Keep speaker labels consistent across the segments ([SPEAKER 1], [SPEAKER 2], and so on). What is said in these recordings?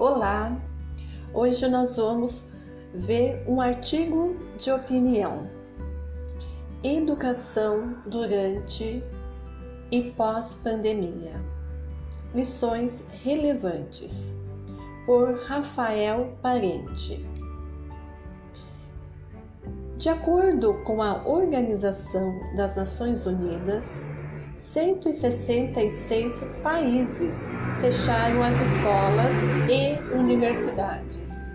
[SPEAKER 1] Olá! Hoje nós vamos ver um artigo de opinião. Educação durante e pós-pandemia. Lições relevantes. Por Rafael Parente. De acordo com a Organização das Nações Unidas, 166 países fecharam as escolas e universidades,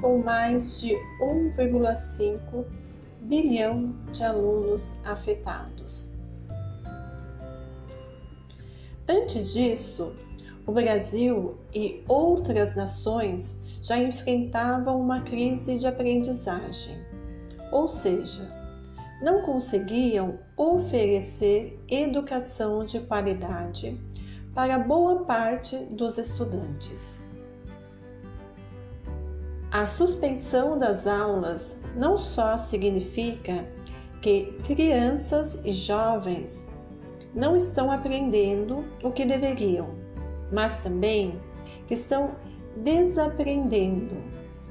[SPEAKER 1] com mais de 1,5 bilhão de alunos afetados. Antes disso, o Brasil e outras nações já enfrentavam uma crise de aprendizagem, ou seja, não conseguiam oferecer educação de qualidade para boa parte dos estudantes. A suspensão das aulas não só significa que crianças e jovens não estão aprendendo o que deveriam, mas também que estão desaprendendo,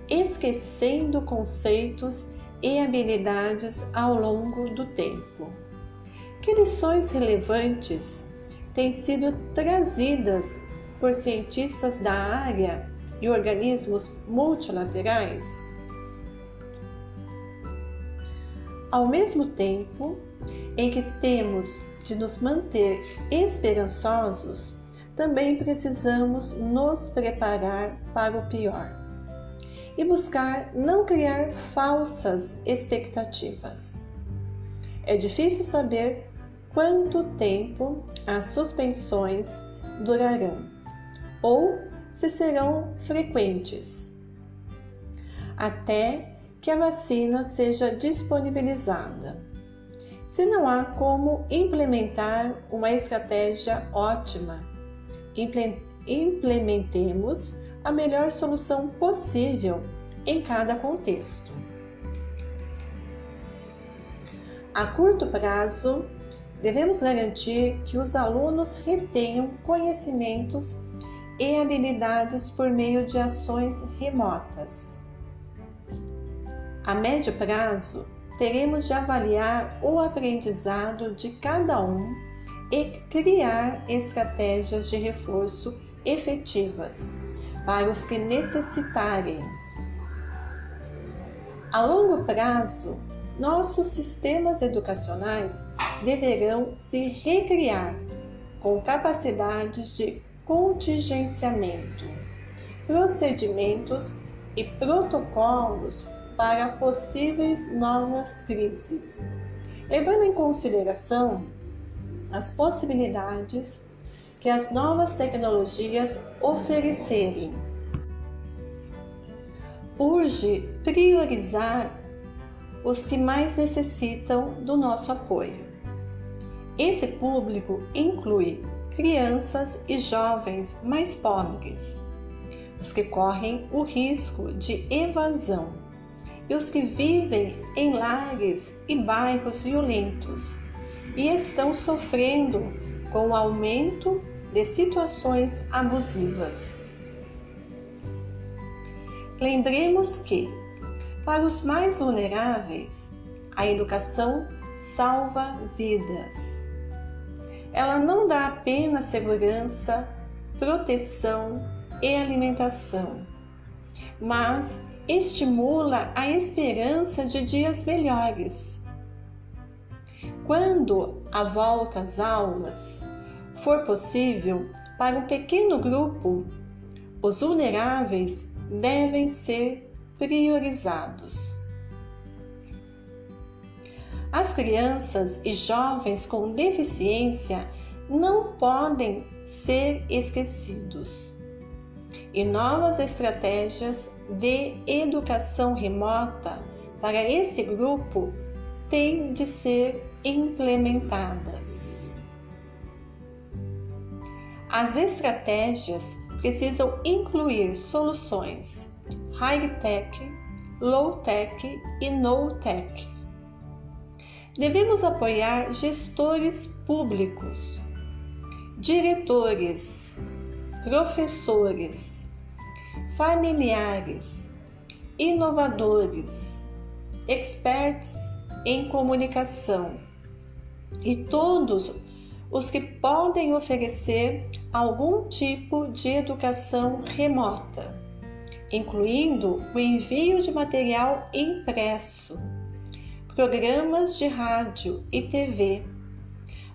[SPEAKER 1] esquecendo conceitos e habilidades ao longo do tempo. Que lições relevantes têm sido trazidas por cientistas da área e organismos multilaterais? Ao mesmo tempo em que temos de nos manter esperançosos, também precisamos nos preparar para o pior e buscar não criar falsas expectativas. É difícil saber quanto tempo as suspensões durarão ou se serão frequentes, até que a vacina seja disponibilizada. Se não há como implementar uma estratégia ótima, implementemos a melhor solução possível em cada contexto. A curto prazo, devemos garantir que os alunos retenham conhecimentos e habilidades por meio de ações remotas. A médio prazo, teremos de avaliar o aprendizado de cada um e criar estratégias de reforço efetivas para os que necessitarem. A longo prazo, nossos sistemas educacionais deverão se recriar com capacidades de contingenciamento, procedimentos e protocolos para possíveis novas crises, levando em consideração as possibilidades que as novas tecnologias oferecerem. Urge priorizar os que mais necessitam do nosso apoio. Esse público inclui crianças e jovens mais pobres, os que correm o risco de evasão e os que vivem em lares e bairros violentos e estão sofrendo com o aumento de situações abusivas. Lembremos que, para os mais vulneráveis, a educação salva vidas. Ela não dá apenas segurança, proteção e alimentação, mas estimula a esperança de dias melhores. Quando a volta às aulas for possível para um pequeno grupo, os vulneráveis devem ser priorizados. As crianças e jovens com deficiência não podem ser esquecidos. E novas estratégias de educação remota para esse grupo têm de ser implementadas. As estratégias precisam incluir soluções high-tech, low-tech e no-tech. Devemos apoiar gestores públicos, diretores, professores, familiares, inovadores, experts em comunicação e todos os que podem oferecer algum tipo de educação remota, incluindo o envio de material impresso, programas de rádio e TV,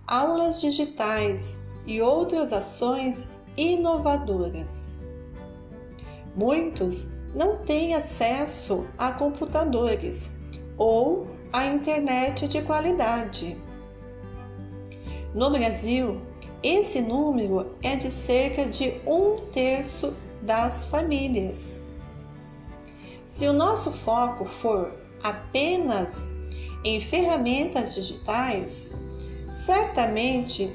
[SPEAKER 1] aulas digitais e outras ações inovadoras. Muitos não têm acesso a computadores ou a internet de qualidade no Brasil, esse número é de cerca de um terço das famílias. Se o nosso foco for apenas em ferramentas digitais, certamente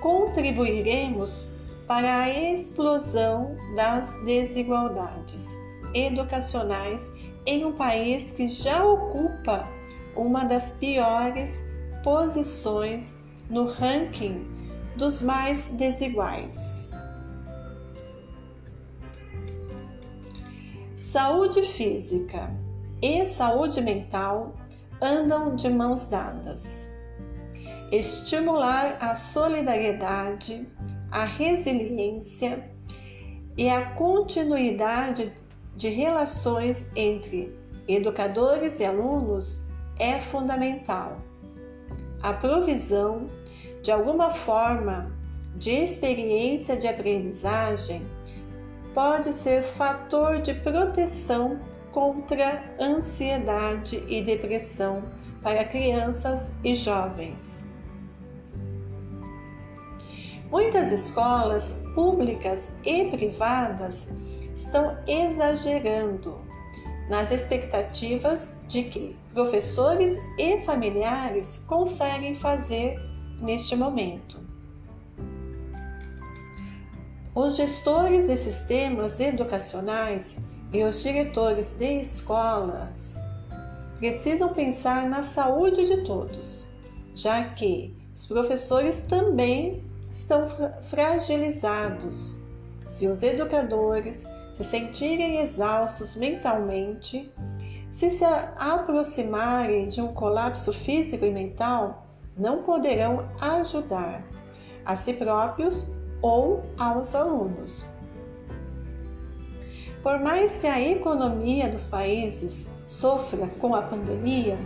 [SPEAKER 1] contribuiremos para a explosão das desigualdades educacionais em um país que já ocupa uma das piores posições no ranking dos mais desiguais. Saúde física e saúde mental andam de mãos dadas. Estimular a solidariedade, a resiliência e a continuidade de relações entre educadores e alunos é fundamental. A provisão de alguma forma de experiência de aprendizagem pode ser fator de proteção contra ansiedade e depressão para crianças e jovens. Muitas escolas públicas e privadas estão exagerando nas expectativas de que professores e familiares conseguem fazer neste momento. Os gestores de sistemas educacionais e os diretores de escolas precisam pensar na saúde de todos, já que os professores também estão fragilizados. Se os educadores se sentirem exaustos mentalmente, se se aproximarem de um colapso físico e mental, não poderão ajudar a si próprios ou aos alunos. Por mais que a economia dos países sofra com a pandemia,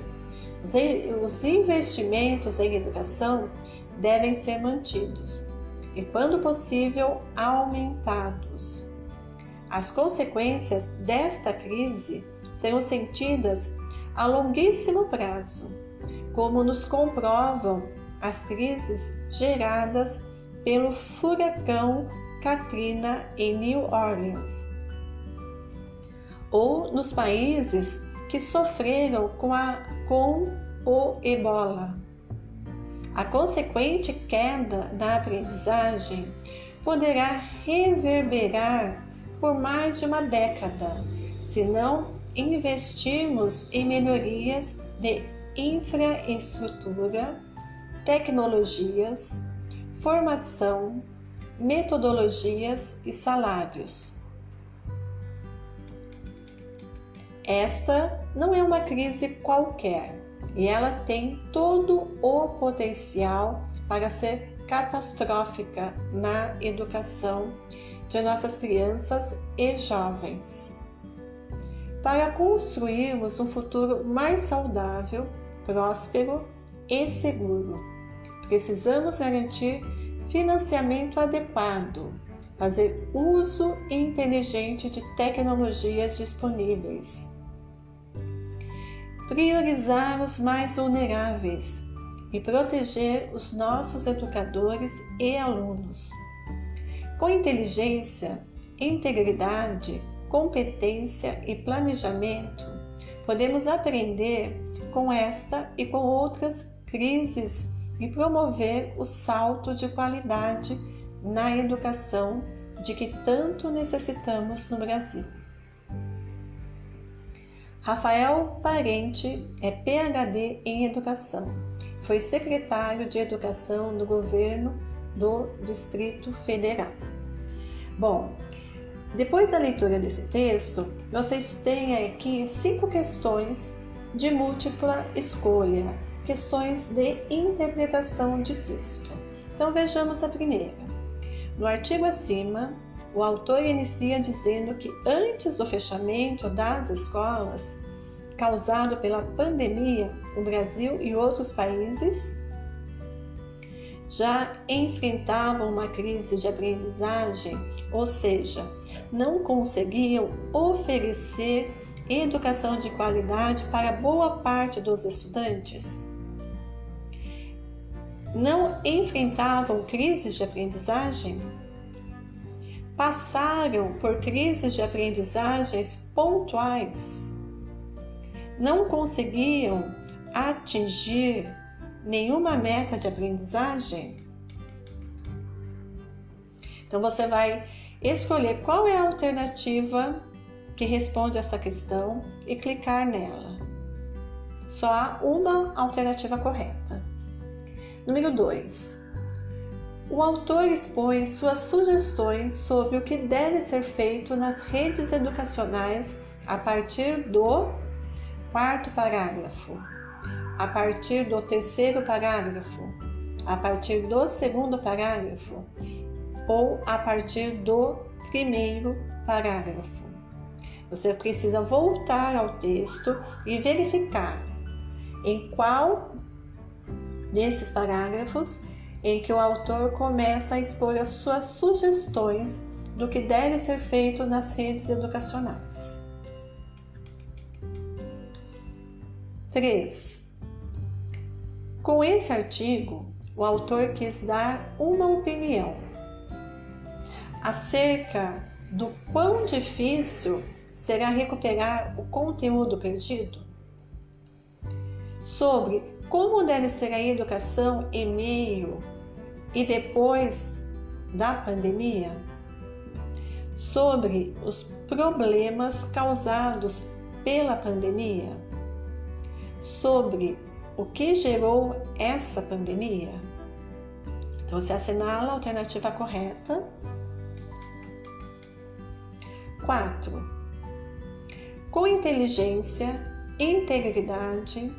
[SPEAKER 1] os investimentos em educação devem ser mantidos e, quando possível, aumentados. As consequências desta crise serão sentidas a longuíssimo prazo como nos comprovam as crises geradas pelo furacão Katrina em New Orleans, ou nos países que sofreram com, a, com o ebola. A consequente queda da aprendizagem poderá reverberar por mais de uma década, se não investirmos em melhorias de infraestrutura, tecnologias, formação, metodologias e salários. Esta não é uma crise qualquer e ela tem todo o potencial para ser catastrófica na educação de nossas crianças e jovens. Para construirmos um futuro mais saudável, próspero e seguro. Precisamos garantir financiamento adequado, fazer uso inteligente de tecnologias disponíveis, priorizar os mais vulneráveis e proteger os nossos educadores e alunos. Com inteligência, integridade, competência e planejamento, podemos aprender com esta e com outras crises e promover o salto de qualidade na educação de que tanto necessitamos no Brasil. Rafael Parente é PhD em Educação. Foi secretário de Educação do governo do Distrito Federal. Bom, Depois da leitura desse texto, vocês têm aqui cinco questões de múltipla escolha, questões de interpretação de texto. Então vejamos a primeira. No artigo acima, o autor inicia dizendo que antes do fechamento das escolas, causado pela pandemia, o Brasil e outros países já enfrentavam uma crise de aprendizagem, ou seja, não conseguiam oferecer educação de qualidade para boa parte dos estudantes. Não enfrentavam crises de aprendizagem? Passaram por crises de aprendizagens pontuais. Não conseguiam atingir nenhuma meta de aprendizagem? Então você vai escolher qual é a alternativa que responde essa questão e clicar nela. Só há uma alternativa correta. Número 2. O autor expõe suas sugestões sobre o que deve ser feito nas redes educacionais a partir do quarto parágrafo, a partir do terceiro parágrafo, a partir do segundo parágrafo ou a partir do primeiro parágrafo. Você precisa voltar ao texto e verificar em qual desses parágrafos em que o autor começa a expor as suas sugestões do que deve ser feito nas redes educacionais. 3. Com esse artigo, o autor quis dar uma opinião acerca do quão difícil será recuperar o conteúdo perdido, sobre como deve ser a educação em meio e depois da pandemia, sobre os problemas causados pela pandemia, sobre o que gerou essa pandemia. Então você assinala a alternativa correta 4. Com inteligência, integridade,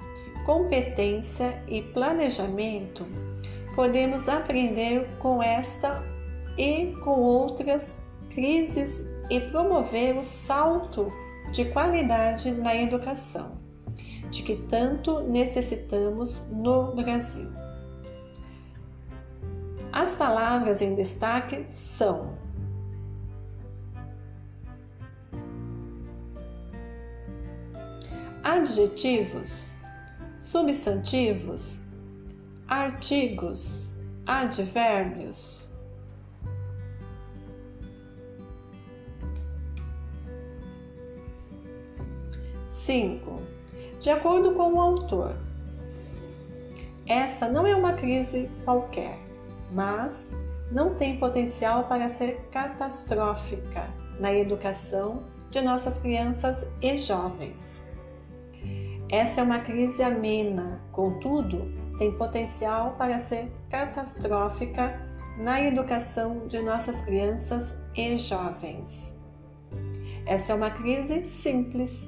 [SPEAKER 1] competência e planejamento, podemos aprender com esta e com outras crises e promover o salto de qualidade na educação, de que tanto necessitamos no Brasil. As palavras em destaque são adjetivos, substantivos, artigos, advérbios. Cinco. De acordo com o autor, essa não é uma crise qualquer, mas não tem potencial para ser catastrófica na educação de nossas crianças e jovens. Essa é uma crise amena, contudo, tem potencial para ser catastrófica na educação de nossas crianças e jovens. Essa é uma crise simples,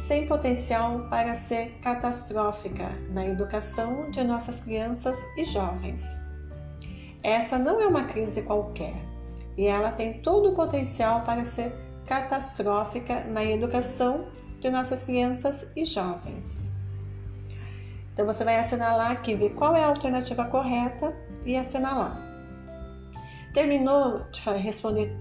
[SPEAKER 1] sem potencial para ser catastrófica na educação de nossas crianças e jovens. Essa não é uma crise qualquer e ela tem todo o potencial para ser catastrófica na educação de nossas crianças e jovens. Então você vai assinalar aqui, ver qual é a alternativa correta e assinalar. Terminou de responder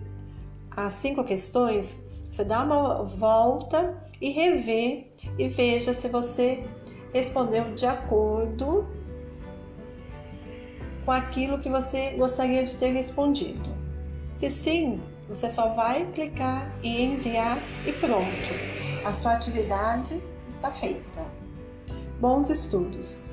[SPEAKER 1] as cinco questões? Você dá uma volta e revê e veja se você respondeu de acordo com aquilo que você gostaria de ter respondido. Se sim, você só vai clicar e enviar e pronto. A sua atividade está feita. Bons estudos!